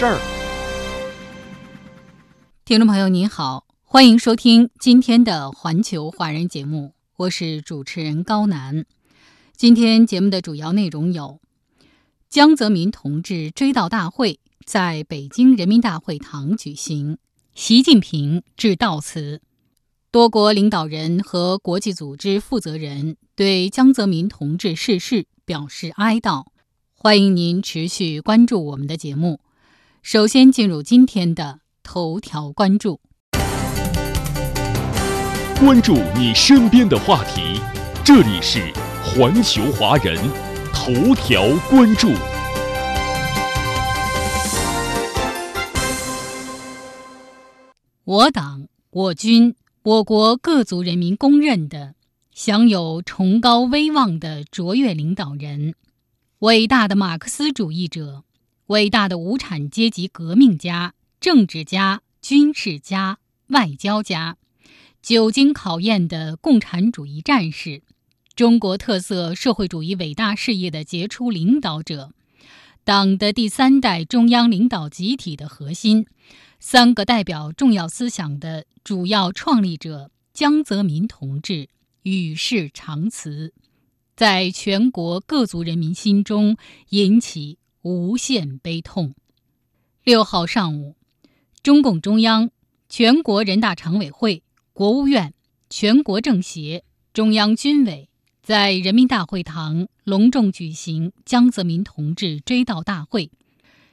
事儿。听众朋友您好，欢迎收听今天的环球华人节目，我是主持人高楠。今天节目的主要内容有：江泽民同志追悼大会在北京人民大会堂举行，习近平致悼词，多国领导人和国际组织负责人对江泽民同志逝世表示哀悼。欢迎您持续关注我们的节目。首先进入今天的头条关注。关注你身边的话题，这里是环球华人头条关注。我党、我军、我国各族人民公认的、享有崇高威望的卓越领导人，伟大的马克思主义者，伟大的无产阶级革命家、政治家、军事家、外交家，久经考验的共产主义战士，中国特色社会主义伟大事业的杰出领导者，党的第三代中央领导集体的核心。三个代表重要思想的主要创立者江泽民同志与世长辞，在全国各族人民心中引起无限悲痛。六号上午，中共中央、全国人大常委会、国务院、全国政协、中央军委在人民大会堂隆重举行江泽民同志追悼大会。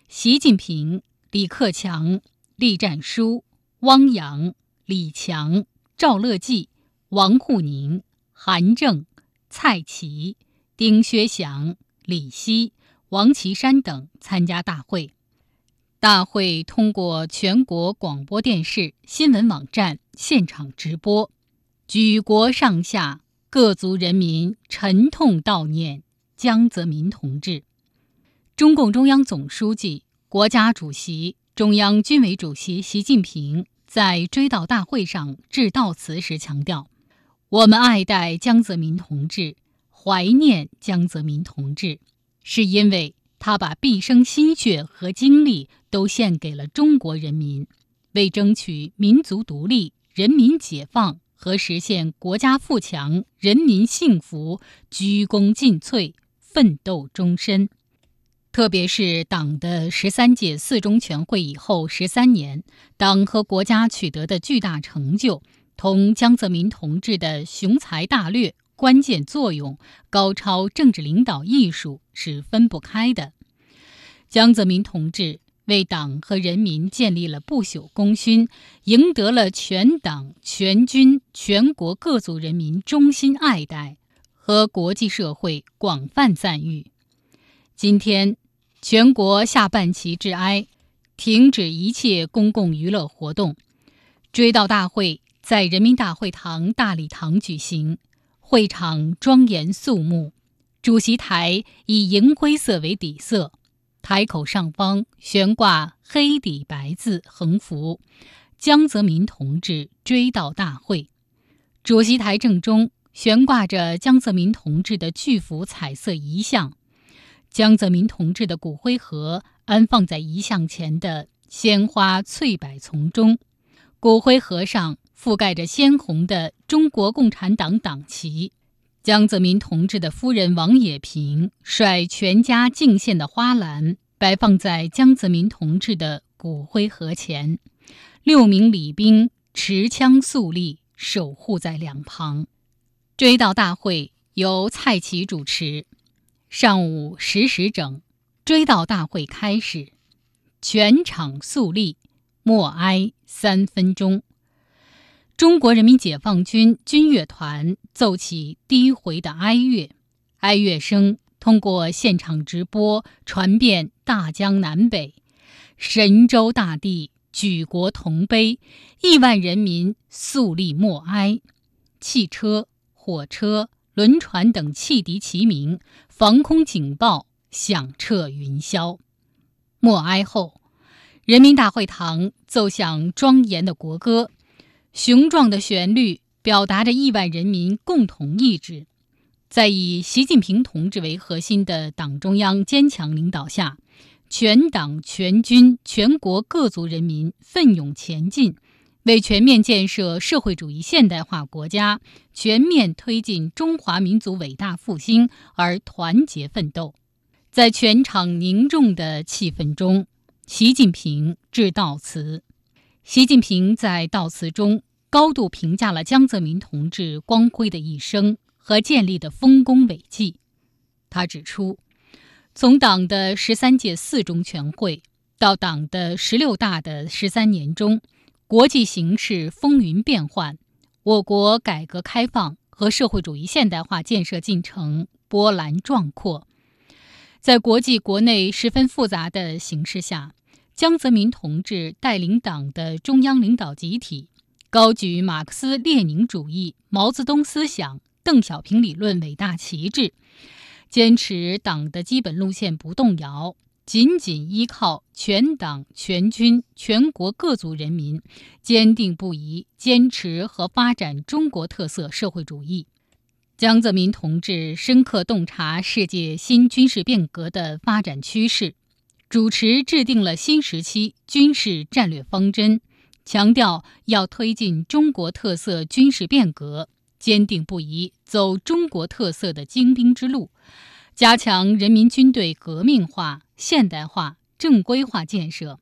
习近平、李克强。栗战书、汪洋、李强、赵乐际、王沪宁、韩正、蔡奇、丁薛祥、李希、王岐山等参加大会。大会通过全国广播电视新闻网站现场直播，举国上下各族人民沉痛悼念江泽民同志。中共中央总书记、国家主席。中央军委主席习近平在追悼大会上致悼词时强调：“我们爱戴江泽民同志，怀念江泽民同志，是因为他把毕生心血和精力都献给了中国人民，为争取民族独立、人民解放和实现国家富强、人民幸福鞠躬尽瘁，奋斗终身。”特别是党的十三届四中全会以后十三年，党和国家取得的巨大成就，同江泽民同志的雄才大略、关键作用、高超政治领导艺术是分不开的。江泽民同志为党和人民建立了不朽功勋，赢得了全党全军全国各族人民衷心爱戴和国际社会广泛赞誉。今天。全国下半旗致哀，停止一切公共娱乐活动。追悼大会在人民大会堂大礼堂举行，会场庄严肃穆，主席台以银灰色为底色，台口上方悬挂黑底白字横幅“江泽民同志追悼大会”。主席台正中悬挂着江泽民同志的巨幅彩色遗像。江泽民同志的骨灰盒安放在遗像前的鲜花翠柏丛中，骨灰盒上覆盖着鲜红的中国共产党党旗。江泽民同志的夫人王冶平率全家敬献的花篮摆放在江泽民同志的骨灰盒前，六名礼兵持枪肃立，守护在两旁。追悼大会由蔡奇主持。上午十时整，追悼大会开始，全场肃立，默哀三分钟。中国人民解放军军乐团奏起低回的哀乐，哀乐声通过现场直播传遍大江南北，神州大地，举国同悲，亿万人民肃立默哀。汽车、火车、轮船等汽笛齐鸣，防空警报响彻云霄。默哀后，人民大会堂奏响庄严的国歌，雄壮的旋律表达着亿万人民共同意志。在以习近平同志为核心的党中央坚强领导下，全党全军全国各族人民奋勇前进，为全面建设社会主义现代化国家、全面推进中华民族伟大复兴而团结奋斗。在全场凝重的气氛中，习近平致悼词。习近平在悼词中高度评价了江泽民同志光辉的一生。和建立的丰功伟绩，他指出，从党的十三届四中全会到党的十六大的十三年中，国际形势风云变幻，我国改革开放和社会主义现代化建设进程波澜壮阔。在国际国内十分复杂的形势下，江泽民同志带领党的中央领导集体，高举马克思列宁主义、毛泽东思想。邓小平理论伟大旗帜，坚持党的基本路线不动摇，紧紧依靠全党全军全国各族人民，坚定不移坚持和发展中国特色社会主义。江泽民同志深刻洞察世界新军事变革的发展趋势，主持制定了新时期军事战略方针，强调要推进中国特色军事变革。坚定不移走中国特色的精兵之路，加强人民军队革命化、现代化、正规化建设。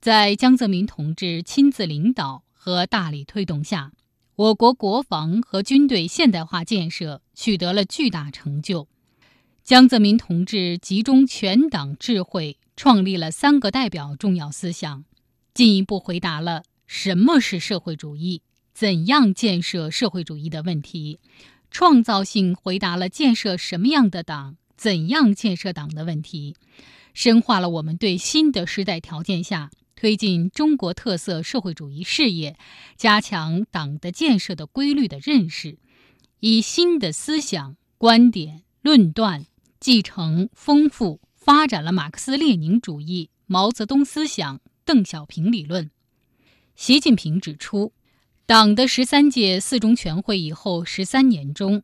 在江泽民同志亲自领导和大力推动下，我国国防和军队现代化建设取得了巨大成就。江泽民同志集中全党智慧，创立了“三个代表”重要思想，进一步回答了什么是社会主义。怎样建设社会主义的问题，创造性回答了建设什么样的党、怎样建设党的问题，深化了我们对新的时代条件下推进中国特色社会主义事业、加强党的建设的规律的认识，以新的思想观点论断继承丰富发展了马克思列宁主义、毛泽东思想、邓小平理论。习近平指出。党的十三届四中全会以后十三年中，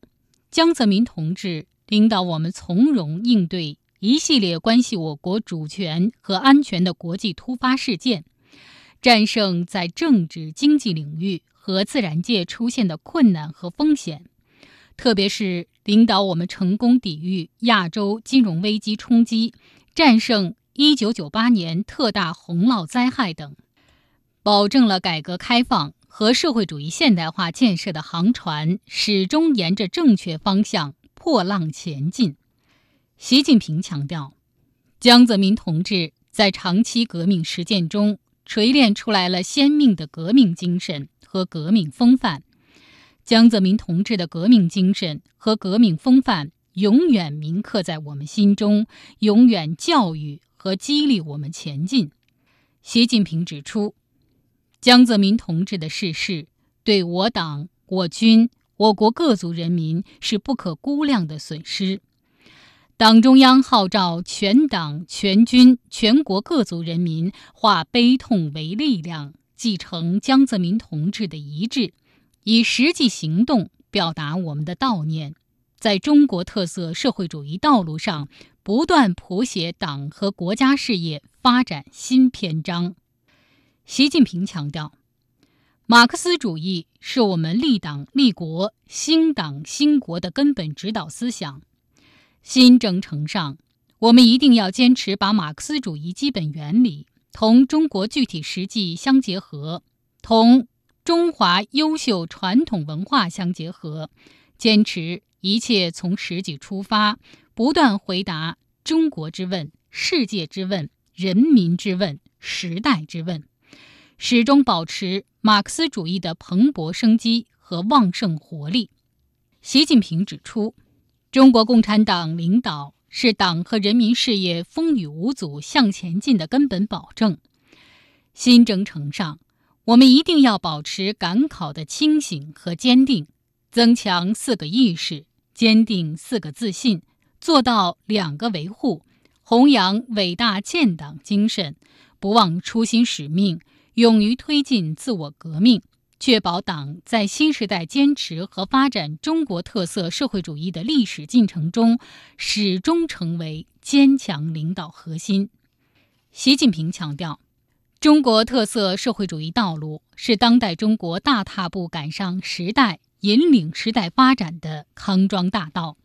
江泽民同志领导我们从容应对一系列关系我国主权和安全的国际突发事件，战胜在政治经济领域和自然界出现的困难和风险，特别是领导我们成功抵御亚洲金融危机冲击，战胜一九九八年特大洪涝灾害等，保证了改革开放。和社会主义现代化建设的航船始终沿着正确方向破浪前进。习近平强调，江泽民同志在长期革命实践中锤炼出来了鲜明的革命精神和革命风范。江泽民同志的革命精神和革命风范永远铭刻在我们心中，永远教育和激励我们前进。习近平指出。江泽民同志的逝世，对我党、我军、我国各族人民是不可估量的损失。党中央号召全党全军全国各族人民化悲痛为力量，继承江泽民同志的遗志，以实际行动表达我们的悼念，在中国特色社会主义道路上不断谱写党和国家事业发展新篇章。习近平强调，马克思主义是我们立党立国、兴党兴国的根本指导思想。新征程上，我们一定要坚持把马克思主义基本原理同中国具体实际相结合，同中华优秀传统文化相结合，坚持一切从实际出发，不断回答中国之问、世界之问、人民之问、时代之问。始终保持马克思主义的蓬勃生机和旺盛活力。习近平指出，中国共产党领导是党和人民事业风雨无阻向前进的根本保证。新征程上，我们一定要保持赶考的清醒和坚定，增强四个意识，坚定四个自信，做到两个维护，弘扬伟大建党精神，不忘初心使命，勇于推进自我革命。确保党在新时代坚持和发展中国特色社会主义的历史进程中，始终成为坚强领导核心。习近平强调，中国特色社会主义道路是当代中国大踏步赶上时代、引领时代发展的康庄大道。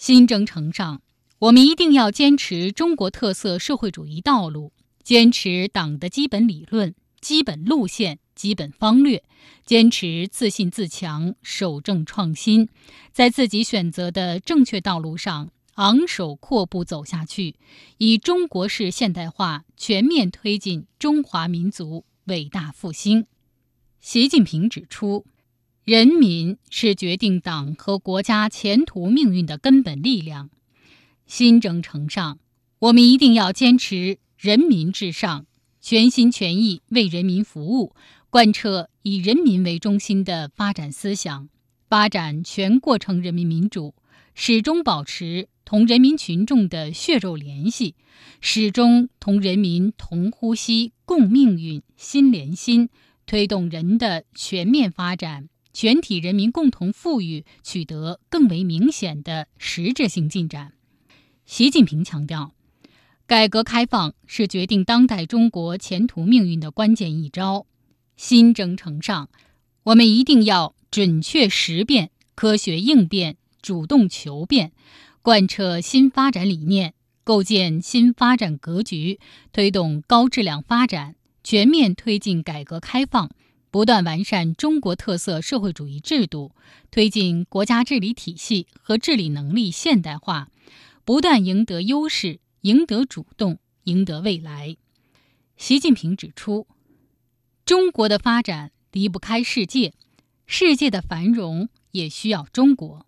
新征程上，我们一定要坚持中国特色社会主义道路，坚持党的基本理论、基本路线。基本方略，坚持自信自强，守正创新，在自己选择的正确道路上昂首阔步走下去，以中国式现代化全面推进中华民族伟大复兴。习近平指出，人民是决定党和国家前途命运的根本力量。新征程上，我们一定要坚持人民至上，全心全意为人民服务。贯彻以人民为中心的发展思想，发展全过程人民民主，始终保持同人民群众的血肉联系，始终同人民同呼吸、共命运、心连心，推动人的全面发展、全体人民共同富裕取得更为明显的实质性进展。习近平强调，改革开放是决定当代中国前途命运的关键一招。新征程上，我们一定要准确识变、科学应变、主动求变，贯彻新发展理念，构建新发展格局，推动高质量发展，全面推进改革开放，不断完善中国特色社会主义制度，推进国家治理体系和治理能力现代化，不断赢得优势，赢得主动，赢得未来。习近平指出。中国的发展离不开世界，世界的繁荣也需要中国。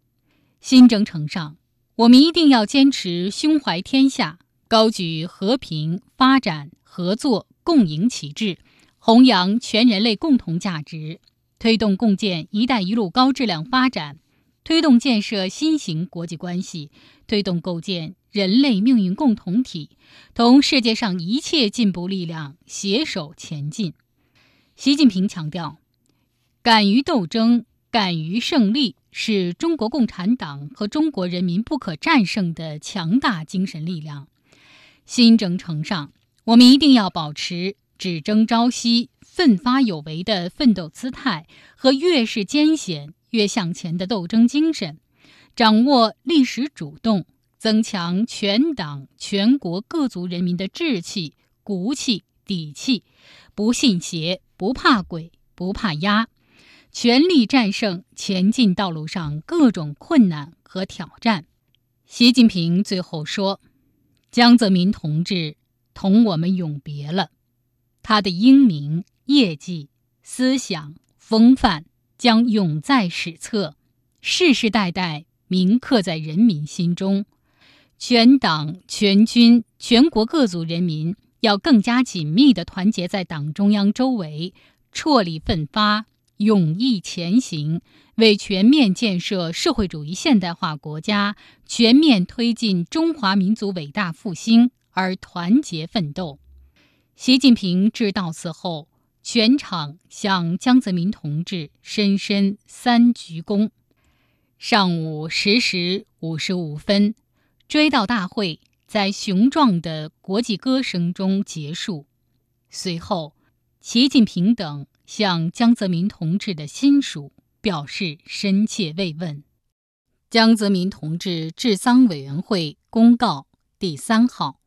新征程上，我们一定要坚持胸怀天下，高举和平、发展、合作、共赢旗帜，弘扬全人类共同价值，推动共建“一带一路”高质量发展，推动建设新型国际关系，推动构建人类命运共同体，同世界上一切进步力量携手前进。习近平强调，敢于斗争、敢于胜利是中国共产党和中国人民不可战胜的强大精神力量。新征程上，我们一定要保持只争朝夕、奋发有为的奋斗姿态和越是艰险越向前的斗争精神，掌握历史主动，增强全党全国各族人民的志气、骨气、底气，不信邪。不怕鬼，不怕压，全力战胜前进道路上各种困难和挑战。习近平最后说：“江泽民同志同我们永别了，他的英明、业绩、思想、风范将永在史册，世世代代铭刻在人民心中。全党全军全国各族人民。”要更加紧密地团结在党中央周围，踔厉奋发，勇毅前行，为全面建设社会主义现代化国家、全面推进中华民族伟大复兴而团结奋斗。习近平致悼词后，全场向江泽民同志深深三鞠躬。上午十时五十五分，追悼大会。在雄壮的国际歌声中结束。随后，习近平等向江泽民同志的亲属表示深切慰问。江泽民同志治丧委员会公告第三号：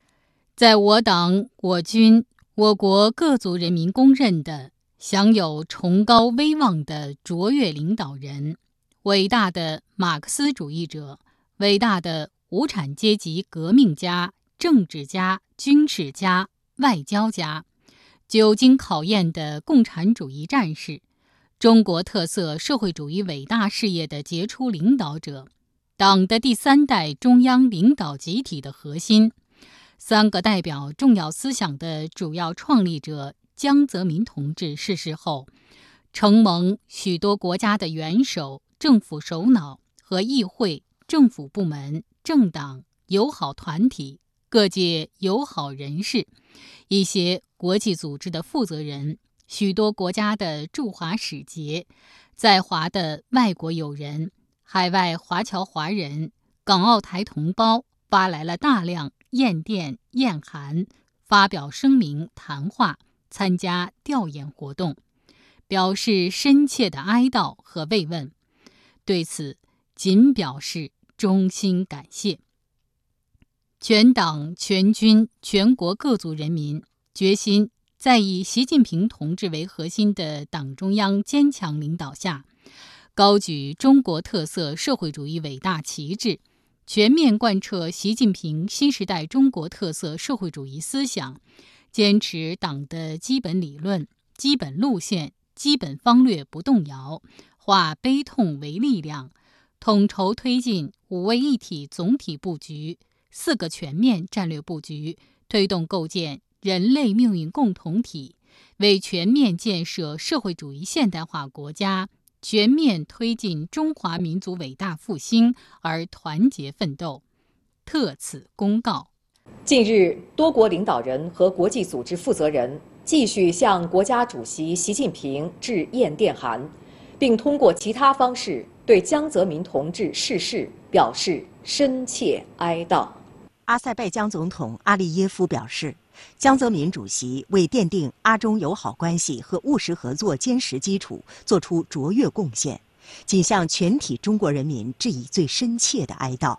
在我党、我军、我国各族人民公认的享有崇高威望的卓越领导人，伟大的马克思主义者，伟大的。无产阶级革命家、政治家、军事家、外交家，久经考验的共产主义战士，中国特色社会主义伟大事业的杰出领导者，党的第三代中央领导集体的核心。三个代表重要思想的主要创立者江泽民同志逝世后，承蒙许多国家的元首、政府首脑和议会、政府部门、政党、友好团体、各界友好人士、一些国际组织的负责人、许多国家的驻华使节、在华的外国友人、海外华侨华人、港澳台同胞发来了大量。唁电、唁函，发表声明、谈话，参加调研活动，表示深切的哀悼和慰问。对此，仅表示衷心感谢。全党全军全国各族人民决心在以习近平同志为核心的党中央坚强领导下，高举中国特色社会主义伟大旗帜。全面贯彻习近平新时代中国特色社会主义思想，坚持党的基本理论、基本路线、基本方略不动摇，化悲痛为力量，统筹推进五位一体总体布局、四个全面战略布局，推动构建人类命运共同体，为全面建设社会主义现代化国家。全面推进中华民族伟大复兴而团结奋斗，特此公告。近日，多国领导人和国际组织负责人继续向国家主席习近平致唁电函，并通过其他方式对江泽民同志逝世表示深切哀悼。阿塞拜疆总统阿利耶夫表示。江泽民主席为奠定阿中友好关系和务实合作坚实基础作出卓越贡献，仅向全体中国人民致以最深切的哀悼。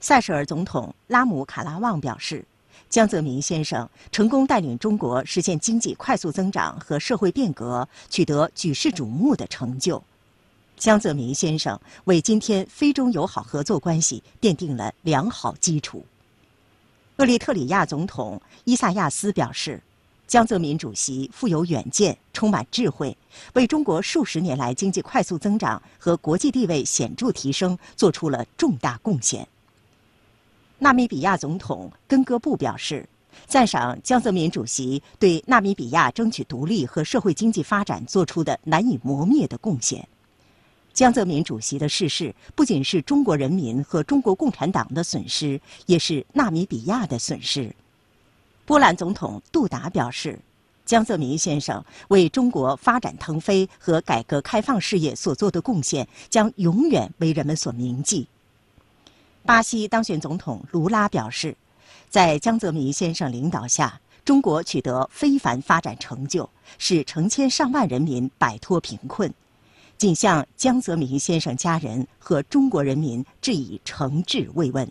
塞舌尔总统拉姆卡拉旺表示，江泽民先生成功带领中国实现经济快速增长和社会变革，取得举世瞩目的成就。江泽民先生为今天非中友好合作关系奠定了良好基础。厄立特里亚总统伊萨亚斯表示，江泽民主席富有远见，充满智慧，为中国数十年来经济快速增长和国际地位显著提升做出了重大贡献。纳米比亚总统根戈布表示，赞赏江泽民主席对纳米比亚争取独立和社会经济发展做出的难以磨灭的贡献。江泽民主席的逝世不仅是中国人民和中国共产党的损失，也是纳米比亚的损失。波兰总统杜达表示，江泽民先生为中国发展腾飞和改革开放事业所做的贡献将永远为人们所铭记。巴西当选总统卢拉表示，在江泽民先生领导下，中国取得非凡发展成就，使成千上万人民摆脱贫困。仅向江泽民先生家人和中国人民致以诚挚慰问。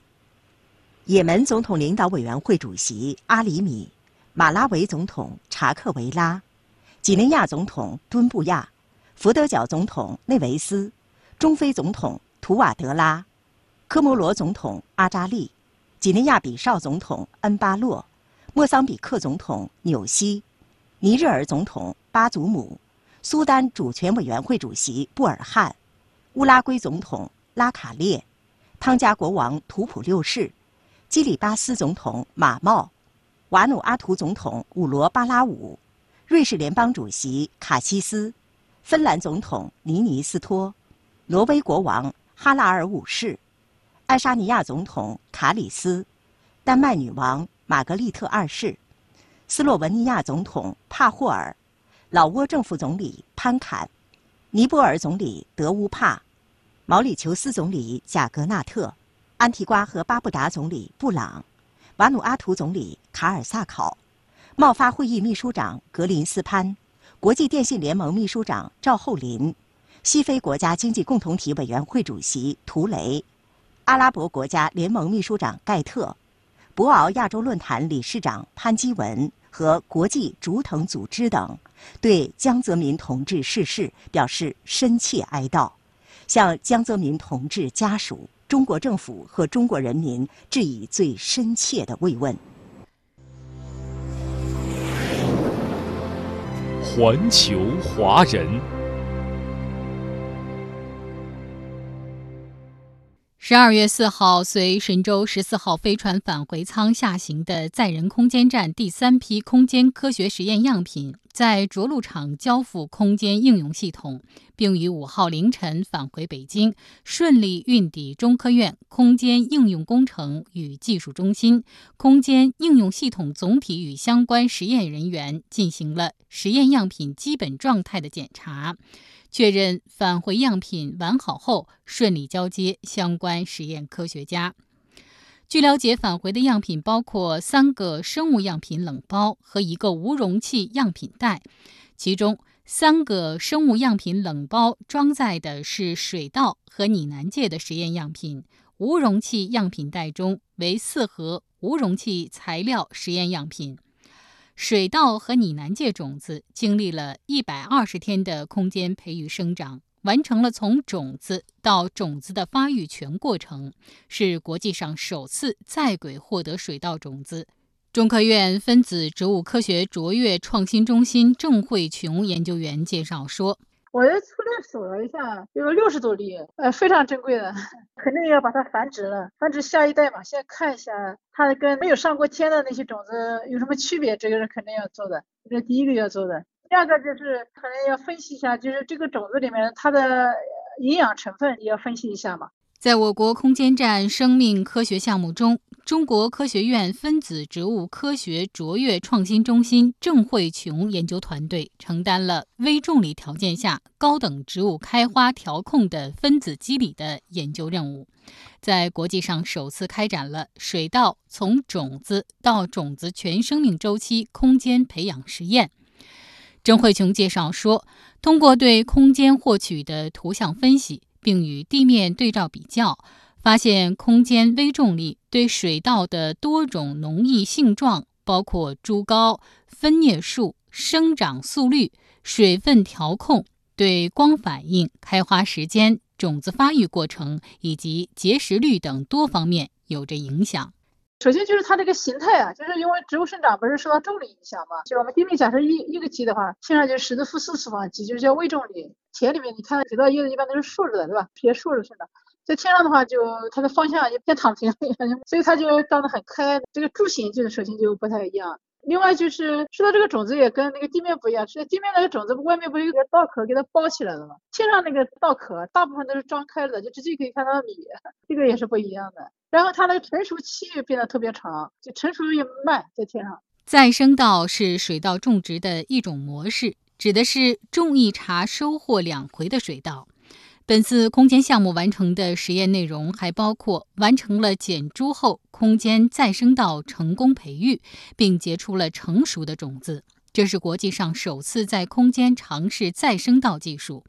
也门总统领导委员会主席阿里米、马拉维总统查克维拉、几内亚总统敦布亚、佛得角总统内维斯、中非总统图瓦德拉、科摩罗总统阿扎利、几内亚比绍总统恩巴洛、莫桑比克总统纽西、尼日尔总统巴祖姆。苏丹主权委员会主席布尔汉，乌拉圭总统拉卡列，汤加国王图普六世，基里巴斯总统马茂，瓦努阿图总统武罗巴拉武，瑞士联邦主席卡西斯，芬兰总统尼尼斯托，挪威国王哈拉尔五世，爱沙尼亚总统卡里斯，丹麦女王玛格丽特二世，斯洛文尼亚总统帕霍尔。老挝政府总理潘坎，尼泊尔总理德乌帕，毛里求斯总理贾格纳特，安提瓜和巴布达总理布朗，瓦努阿图总理卡尔萨考，贸发会议秘书长格林斯潘，国际电信联盟秘书长赵厚林，西非国家经济共同体委员会主席图雷，阿拉伯国家联盟秘书长盖特，博鳌亚洲论坛理事长潘基文。和国际竹藤组织等，对江泽民同志逝世表示深切哀悼，向江泽民同志家属、中国政府和中国人民致以最深切的慰问。环球华人。十二月四号，随神舟十四号飞船返回舱下行的载人空间站第三批空间科学实验样品，在着陆场交付空间应用系统，并于五号凌晨返回北京，顺利运抵中科院空间应用工程与技术中心空间应用系统总体与相关实验人员进行了实验样品基本状态的检查。确认返回样品完好后，顺利交接相关实验科学家。据了解，返回的样品包括三个生物样品冷包和一个无容器样品袋，其中三个生物样品冷包装载的是水稻和拟南芥的实验样品，无容器样品袋中为四盒无容器材料实验样品。水稻和拟南芥种子经历了一百二十天的空间培育生长，完成了从种子到种子的发育全过程，是国际上首次在轨获得水稻种子。中科院分子植物科学卓越创新中心郑慧琼研究员介绍说。我粗略数了一下，有六十多粒，呃，非常珍贵的，肯定要把它繁殖了，繁殖下一代嘛。先看一下它跟没有上过天的那些种子有什么区别，这个是肯定要做的，这是第一个要做的。第二个就是可能要分析一下，就是这个种子里面它的营养成分也要分析一下嘛。在我国空间站生命科学项目中，中国科学院分子植物科学卓越创新中心郑慧琼研究团队承担了微重力条件下高等植物开花调控的分子机理的研究任务，在国际上首次开展了水稻从种子到种子全生命周期空间培养实验。郑慧琼介绍说，通过对空间获取的图像分析。并与地面对照比较，发现空间微重力对水稻的多种农艺性状，包括株高、分叶数、生长速率、水分调控、对光反应、开花时间、种子发育过程以及结实率等多方面有着影响。首先就是它这个形态啊，就是因为植物生长不是受到重力影响嘛，就我们地面假设一一个基的话，天上就十的负四次方级，就是叫微重力。田里面你看到几道叶子一般都是竖着的，对吧？偏竖着生长，在天上的话就它的方向也偏躺平，所以它就长得很开。这个柱形就是首先就不太一样。另外就是说到这个种子也跟那个地面不一样，是地面那个种子外面不是有个稻壳给它包起来了吗？天上那个稻壳大部分都是张开了的，就直接可以看到米，这个也是不一样的。然后它的成熟期变得特别长，就成熟也慢，在天上。再生稻是水稻种植的一种模式，指的是种一茬收获两回的水稻。本次空间项目完成的实验内容还包括完成了减株后空间再生稻成功培育，并结出了成熟的种子，这是国际上首次在空间尝试再生稻技术。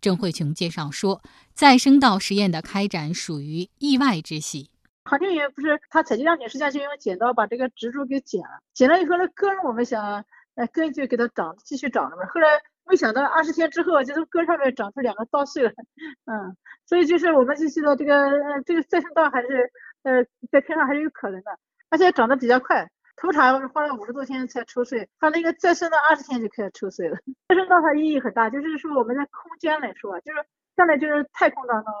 郑慧琼介绍说，再生稻实验的开展属于意外之喜。航天员不是他采集样品，实际上就用剪刀把这个植株给剪了，剪了以后那根我们想，呃根就给它长，继续长了嘛。后来没想到二十天之后，就从根上面长出两个稻穗了，嗯，所以就是我们就知道这个这个再生稻还是呃在天上还是有可能的，而且长得比较快。头茬花了五十多天才抽穗，它那个再生的二十天就开始抽穗了。再生稻它意义很大，就是说我们在空间来说，就是上来就是太空当中，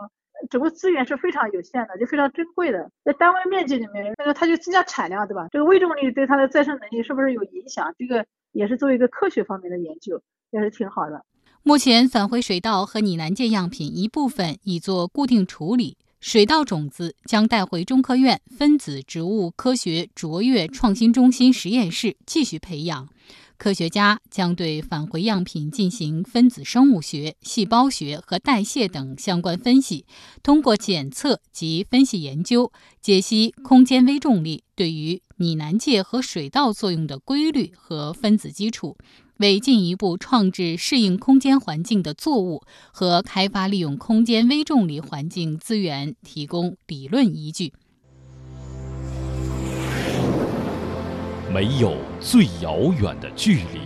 整个资源是非常有限的，就非常珍贵的。在单位面积里面，那个它就增加产量，对吧？这个微重力对它的再生能力是不是有影响？这个也是作为一个科学方面的研究，也是挺好的。目前返回水稻和拟南芥样品一部分已做固定处理。水稻种子将带回中科院分子植物科学卓越创新中心实验室继续培养。科学家将对返回样品进行分子生物学、细胞学和代谢等相关分析，通过检测及分析研究，解析空间微重力对于拟南芥和水稻作用的规律和分子基础。为进一步创制适应空间环境的作物和开发利用空间微重力环境资源提供理论依据。没有最遥远的距离，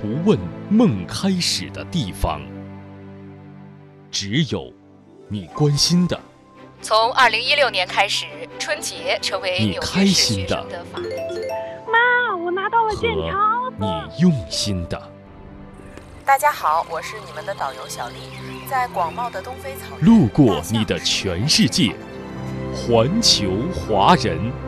不问梦开始的地方，只有你关心的。从二零一六年开始，春节成为你开心的。妈，我拿到了健康。你用心的，大家好，我是你们的导游小丽，在广袤的东非草原，路过你的全世界，环球华人。